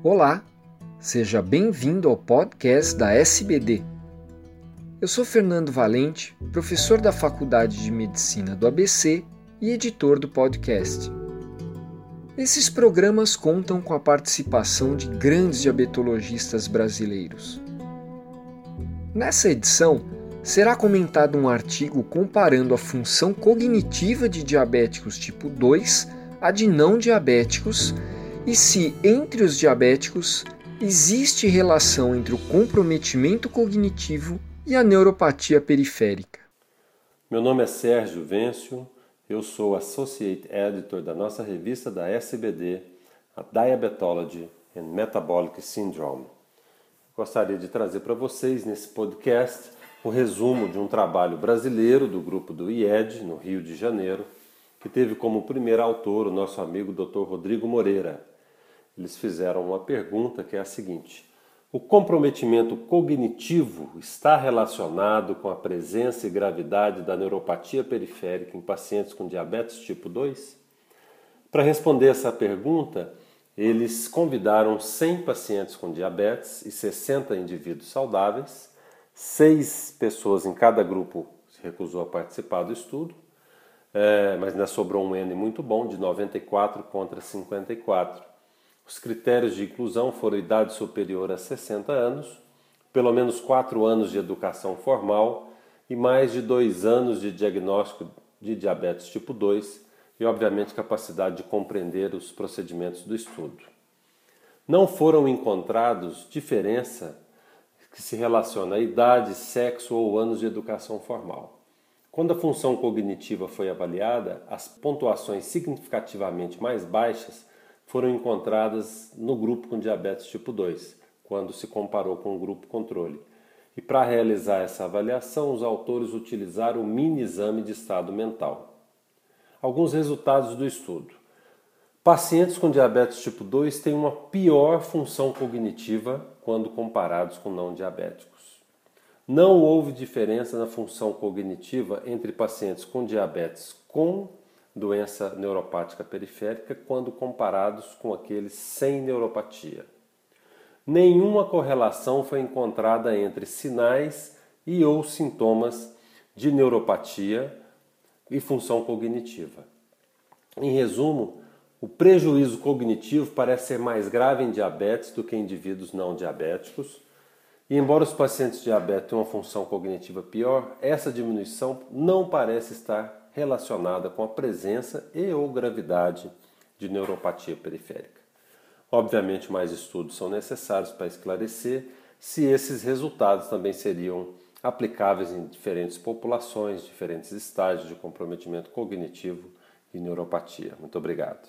Olá, seja bem-vindo ao podcast da SBD. Eu sou Fernando Valente, professor da Faculdade de Medicina do ABC e editor do podcast. Esses programas contam com a participação de grandes diabetologistas brasileiros. Nessa edição, será comentado um artigo comparando a função cognitiva de diabéticos tipo 2 à de não diabéticos e se entre os diabéticos existe relação entre o comprometimento cognitivo e a neuropatia periférica. Meu nome é Sérgio Vêncio, eu sou Associate Editor da nossa revista da SBD, a Diabetology and Metabolic Syndrome. Gostaria de trazer para vocês nesse podcast o resumo de um trabalho brasileiro do grupo do IED, no Rio de Janeiro, que teve como primeiro autor o nosso amigo Dr. Rodrigo Moreira, eles fizeram uma pergunta que é a seguinte: o comprometimento cognitivo está relacionado com a presença e gravidade da neuropatia periférica em pacientes com diabetes tipo 2? Para responder essa pergunta, eles convidaram 100 pacientes com diabetes e 60 indivíduos saudáveis. Seis pessoas em cada grupo se recusou a participar do estudo, é, mas ainda sobrou um N muito bom, de 94 contra 54. Os critérios de inclusão foram idade superior a 60 anos, pelo menos 4 anos de educação formal e mais de 2 anos de diagnóstico de diabetes tipo 2 e, obviamente, capacidade de compreender os procedimentos do estudo. Não foram encontrados diferença que se relaciona a idade, sexo ou anos de educação formal. Quando a função cognitiva foi avaliada, as pontuações significativamente mais baixas foram encontradas no grupo com diabetes tipo 2, quando se comparou com o grupo controle. E para realizar essa avaliação, os autores utilizaram o mini exame de estado mental. Alguns resultados do estudo. Pacientes com diabetes tipo 2 têm uma pior função cognitiva quando comparados com não diabéticos. Não houve diferença na função cognitiva entre pacientes com diabetes com doença neuropática periférica quando comparados com aqueles sem neuropatia. Nenhuma correlação foi encontrada entre sinais e ou sintomas de neuropatia e função cognitiva. Em resumo, o prejuízo cognitivo parece ser mais grave em diabetes do que em indivíduos não diabéticos. E embora os pacientes diabéticos tenham uma função cognitiva pior, essa diminuição não parece estar relacionada com a presença e ou gravidade de neuropatia periférica. Obviamente, mais estudos são necessários para esclarecer se esses resultados também seriam aplicáveis em diferentes populações, diferentes estágios de comprometimento cognitivo e neuropatia. Muito obrigado.